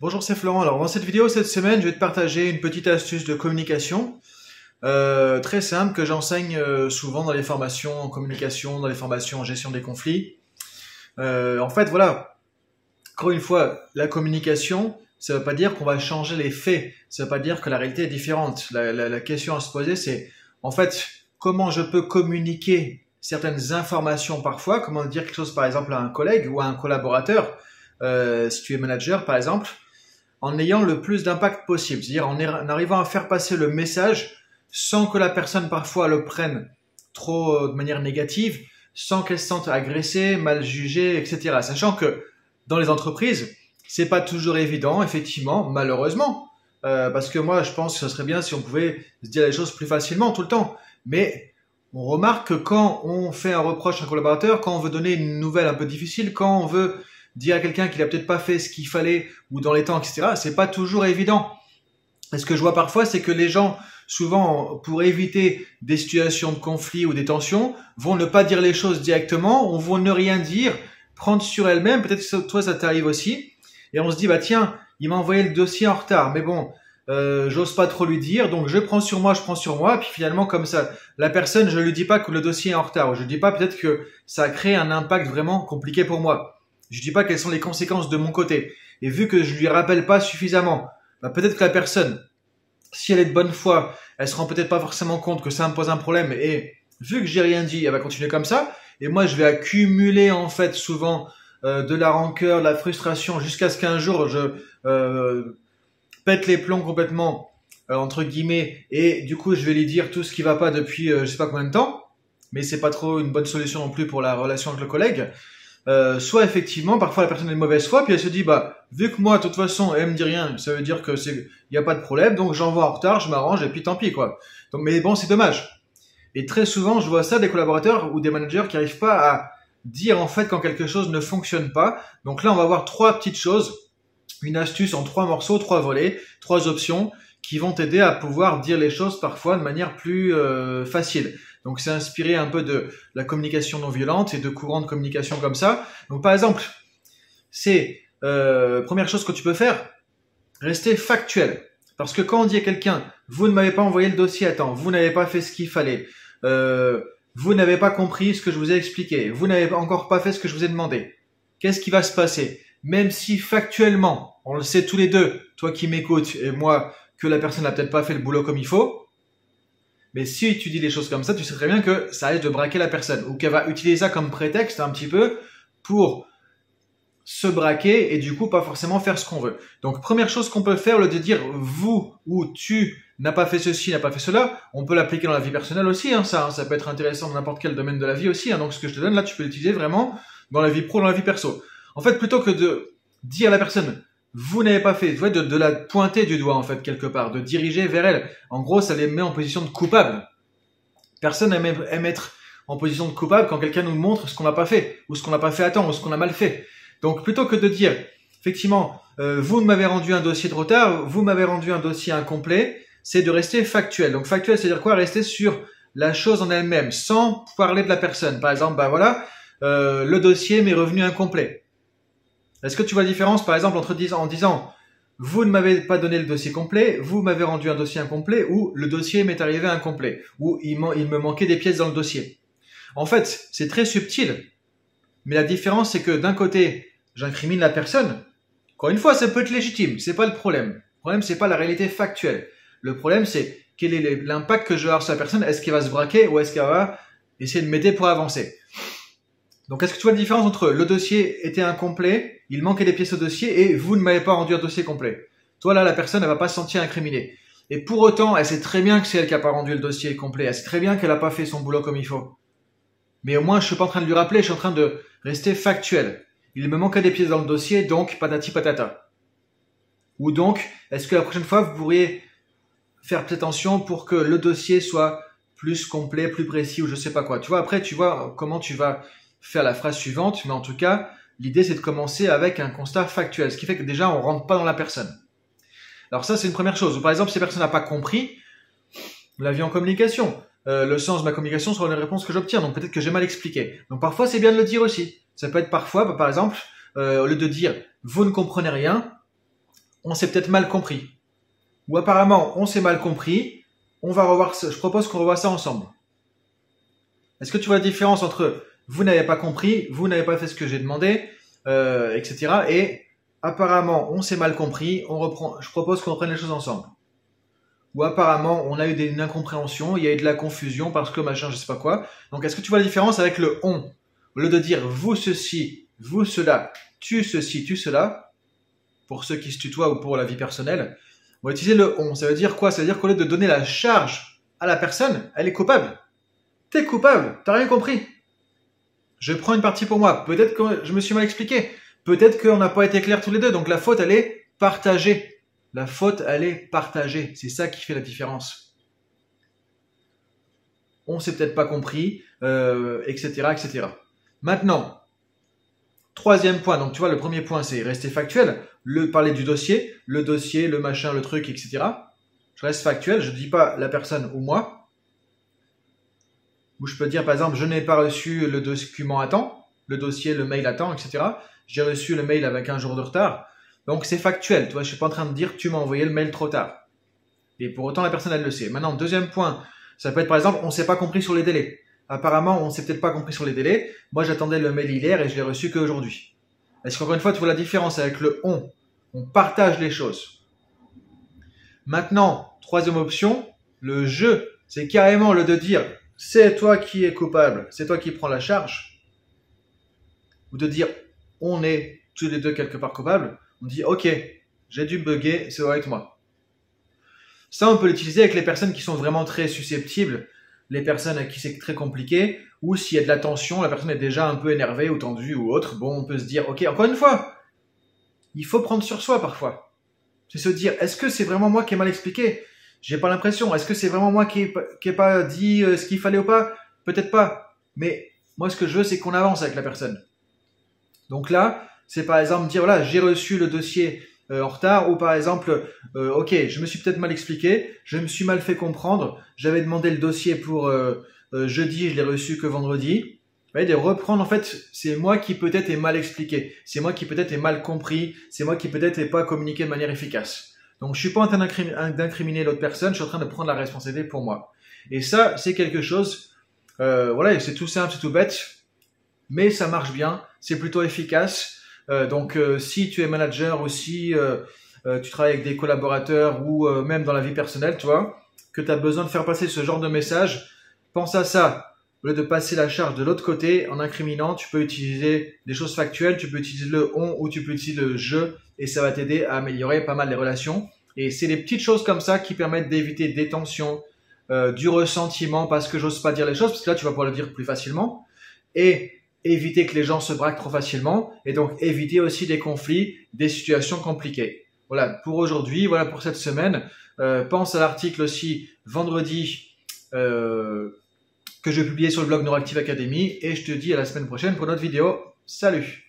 Bonjour, c'est Florent. Alors, dans cette vidéo, cette semaine, je vais te partager une petite astuce de communication euh, très simple que j'enseigne euh, souvent dans les formations en communication, dans les formations en gestion des conflits. Euh, en fait, voilà, encore une fois, la communication, ça ne veut pas dire qu'on va changer les faits, ça ne veut pas dire que la réalité est différente. La, la question à se poser, c'est en fait, comment je peux communiquer certaines informations parfois, comment dire quelque chose par exemple à un collègue ou à un collaborateur, si tu es manager par exemple, en ayant le plus d'impact possible, c'est-à-dire en, arrivant à faire passer le message sans que la personne parfois le prenne trop euh, de manière négative, sans qu'elle se sente agressée, mal jugée, etc. Sachant que dans les entreprises, c'est pas toujours évident, effectivement, malheureusement, euh, parce que moi, je pense que ce serait bien si on pouvait se dire les choses plus facilement tout le temps. Mais on remarque que quand on fait un reproche à un collaborateur, quand on veut donner une nouvelle un peu difficile, quand on veut dire à quelqu'un qu'il a peut-être pas fait ce qu'il fallait ou dans les temps, etc. C'est pas toujours évident. Et ce que je vois parfois, c'est que les gens, souvent, pour éviter des situations de conflit ou des tensions, vont ne pas dire les choses directement, ou vont ne rien dire, prendre sur elles-mêmes. Peut-être que toi, ça t'arrive aussi. Et on se dit, bah tiens, il m'a envoyé le dossier en retard, mais bon, euh, j'ose pas trop lui dire, donc je prends sur moi, je prends sur moi, puis finalement comme ça, la personne, je lui dis pas que le dossier est en retard, je lui dis pas peut-être que ça a créé un impact vraiment compliqué pour moi. Je dis pas quelles sont les conséquences de mon côté. Et vu que je lui rappelle pas suffisamment, bah peut-être que la personne, si elle est de bonne foi, elle se rend peut-être pas forcément compte que ça me pose un problème. Et vu que j'ai rien dit, elle va continuer comme ça. Et moi, je vais accumuler en fait souvent euh, de la rancœur, de la frustration, jusqu'à ce qu'un jour je euh, pète les plombs complètement euh, entre guillemets. Et du coup, je vais lui dire tout ce qui va pas depuis je sais pas combien de temps. Mais c'est pas trop une bonne solution non plus pour la relation avec le collègue. Euh, soit effectivement, parfois la personne est de mauvaise foi, puis elle se dit, bah, vu que moi, de toute façon, elle me dit rien, ça veut dire que c'est, il n'y a pas de problème, donc j'envoie en retard, je m'arrange, et puis tant pis, quoi. Donc, mais bon, c'est dommage. Et très souvent, je vois ça des collaborateurs ou des managers qui n'arrivent pas à dire, en fait, quand quelque chose ne fonctionne pas. Donc là, on va voir trois petites choses. Une astuce en trois morceaux, trois volets, trois options qui vont t'aider à pouvoir dire les choses parfois de manière plus euh, facile. Donc c'est inspiré un peu de la communication non violente et de courants de communication comme ça. Donc par exemple, c'est euh, première chose que tu peux faire, rester factuel. Parce que quand on dit à quelqu'un, vous ne m'avez pas envoyé le dossier à temps, vous n'avez pas fait ce qu'il fallait, euh, vous n'avez pas compris ce que je vous ai expliqué, vous n'avez encore pas fait ce que je vous ai demandé, qu'est-ce qui va se passer? Même si factuellement, on le sait tous les deux, toi qui m'écoutes et moi, que la personne n'a peut-être pas fait le boulot comme il faut, mais si tu dis des choses comme ça, tu sais très bien que ça risque de braquer la personne ou qu'elle va utiliser ça comme prétexte un petit peu pour se braquer et du coup pas forcément faire ce qu'on veut. Donc première chose qu'on peut faire, le de dire vous ou tu n'as pas fait ceci, n'a pas fait cela, on peut l'appliquer dans la vie personnelle aussi, hein, ça, hein. ça peut être intéressant dans n'importe quel domaine de la vie aussi. Hein. donc ce que je te donne là, tu peux l'utiliser vraiment dans la vie pro, dans la vie perso. En fait, plutôt que de dire à la personne vous n'avez pas fait, de, de la pointer du doigt en fait quelque part, de diriger vers elle. En gros, ça les met en position de coupable. Personne aime, être en position de coupable quand quelqu'un nous montre ce qu'on n'a pas fait, ou ce qu'on n'a pas fait à temps, ou ce qu'on a mal fait. Donc plutôt que de dire, effectivement, euh, vous m'avez rendu un dossier de retard, vous m'avez rendu un dossier incomplet, c'est de rester factuel. Donc factuel, c'est-à-dire quoi? Rester sur la chose en elle-même, sans parler de la personne. Par exemple, bah voilà, euh, le dossier m'est revenu incomplet. Est-ce que tu vois la différence, par exemple, entre en disant vous ne m'avez pas donné le dossier complet, vous m'avez rendu un dossier incomplet, ou le dossier m'est arrivé incomplet, ou il, me manquait des pièces dans le dossier? En fait, c'est très subtil, mais la différence c'est que d'un côté, j'incrimine la personne. Encore une fois, ça peut être légitime, c'est pas le problème. Le problème c'est pas la réalité factuelle. Le problème c'est quel est l'impact que je vais avoir sur la personne. Est-ce qu'elle va se braquer ou est-ce qu'elle va essayer de m'aider pour avancer? Donc, est-ce que tu vois la différence entre le dossier était incomplet, il manquait des pièces au dossier, et vous ne m'avez pas rendu un dossier complet Toi, là, la personne, elle va pas se sentir incriminée. Et pour autant, elle sait très bien que c'est elle qui a pas rendu le dossier complet. Elle sait très bien qu'elle a pas fait son boulot comme il faut. Mais au moins, je suis pas en train de lui rappeler, je suis en train de rester factuel. Il me manquait des pièces dans le dossier, donc patati patata. Ou donc, est-ce que la prochaine fois, vous pourriez faire attention pour que le dossier soit plus complet, plus précis, ou je sais pas quoi. Tu vois, après, tu vois comment tu vas faire la phrase suivante, mais en tout cas, l'idée c'est de commencer avec un constat factuel, ce qui fait que déjà on rentre pas dans la personne. Alors ça c'est une première chose. Par exemple, si la personne n'a pas compris la vie en communication, euh, le sens de ma communication sur les réponses que j'obtiens, donc peut-être que j'ai mal expliqué. Donc parfois c'est bien de le dire aussi. Ça peut être parfois, bah, par exemple, euh, au lieu de dire vous ne comprenez rien, on s'est peut-être mal compris. Ou apparemment, on s'est mal compris. On va revoir. Je propose qu'on revoie ça ensemble. Est-ce que tu vois la différence entre vous n'avez pas compris, vous n'avez pas fait ce que j'ai demandé, euh, etc. Et apparemment, on s'est mal compris. On reprend. Je propose qu'on reprenne les choses ensemble. Ou apparemment, on a eu une incompréhension, il y a eu de la confusion parce que machin, je sais pas quoi. Donc, est-ce que tu vois la différence avec le on? Au lieu de dire vous ceci, vous cela, tu ceci, tu cela, pour ceux qui se tutoient ou pour la vie personnelle, on va utiliser le on. Ça veut dire quoi? Ça veut dire qu'au lieu de donner la charge à la personne, elle est coupable. T'es coupable, t'as rien compris. Je prends une partie pour moi. Peut-être que je me suis mal expliqué. Peut-être qu'on n'a pas été clair tous les deux. Donc la faute, elle est partagée. La faute, elle est partagée. C'est ça qui fait la différence. On s'est peut-être pas compris, euh, etc., etc. Maintenant, troisième point. Donc tu vois, le premier point, c'est rester factuel. Le parler du dossier, le dossier, le machin, le truc, etc. Je reste factuel. Je ne dis pas la personne ou moi où je peux dire par exemple je n'ai pas reçu le document à temps, le dossier, le mail à temps, etc. J'ai reçu le mail avec un jour de retard. Donc c'est factuel, tu vois, je suis pas en train de dire tu m'as envoyé le mail trop tard. Et pour autant la personne elle le sait. Maintenant, deuxième point, ça peut être par exemple on s'est pas compris sur les délais. Apparemment, on s'est peut-être pas compris sur les délais. Moi, j'attendais le mail hier et je l'ai reçu qu'aujourd'hui. Est-ce qu'encore une fois, tu vois la différence avec le on? On partage les choses. Maintenant, troisième option, le je, c'est carrément le de dire c'est toi qui es coupable, c'est toi qui prends la charge, ou de dire on est tous les deux quelque part coupables, on dit ok, j'ai dû bugger, c'est vrai moi. Ça, on peut l'utiliser avec les personnes qui sont vraiment très susceptibles, les personnes à qui c'est très compliqué, ou s'il y a de la tension, la personne est déjà un peu énervée ou tendue ou autre, bon, on peut se dire ok, encore une fois, il faut prendre sur soi parfois. C'est se dire est-ce que c'est vraiment moi qui ai mal expliqué? J'ai pas l'impression. Est-ce que c'est vraiment moi qui n'ai pas dit euh, ce qu'il fallait ou pas? Peut-être pas. Mais moi, ce que je veux, c'est qu'on avance avec la personne. Donc là, c'est par exemple dire voilà, j'ai reçu le dossier euh, en retard, ou par exemple, euh, ok, je me suis peut-être mal expliqué, je me suis mal fait comprendre, j'avais demandé le dossier pour jeudi, je l'ai reçu que vendredi. Vous voyez, de reprendre, en fait, c'est moi qui peut-être ai mal expliqué, c'est moi qui peut-être ai mal compris, c'est moi qui peut-être ai pas communiqué de manière efficace. Donc je suis pas en train d'incriminer l'autre personne, je suis en train de prendre la responsabilité pour moi. Et ça, c'est quelque chose, euh, voilà, c'est tout simple, c'est tout bête, mais ça marche bien, c'est plutôt efficace. Euh, donc euh, si tu es manager ou si euh, euh, tu travailles avec des collaborateurs ou même dans la vie personnelle, tu vois, que tu as besoin de faire passer ce genre de message, pense à ça. Au lieu de passer la charge de l'autre côté en incriminant, tu peux utiliser des choses factuelles, tu peux utiliser le on ou tu peux utiliser le je et ça va t'aider à améliorer pas mal les relations. Et c'est des petites choses comme ça qui permettent d'éviter des tensions, euh, du ressentiment parce que j'ose pas dire les choses, parce que là tu vas pouvoir le dire plus facilement, et éviter que les gens se braquent trop facilement, et donc éviter aussi des conflits, des situations compliquées. Voilà pour aujourd'hui, voilà pour cette semaine. Euh, pense à l'article aussi vendredi euh, que je vais publier sur le blog Neuroactive Academy, et je te dis à la semaine prochaine pour notre vidéo. Salut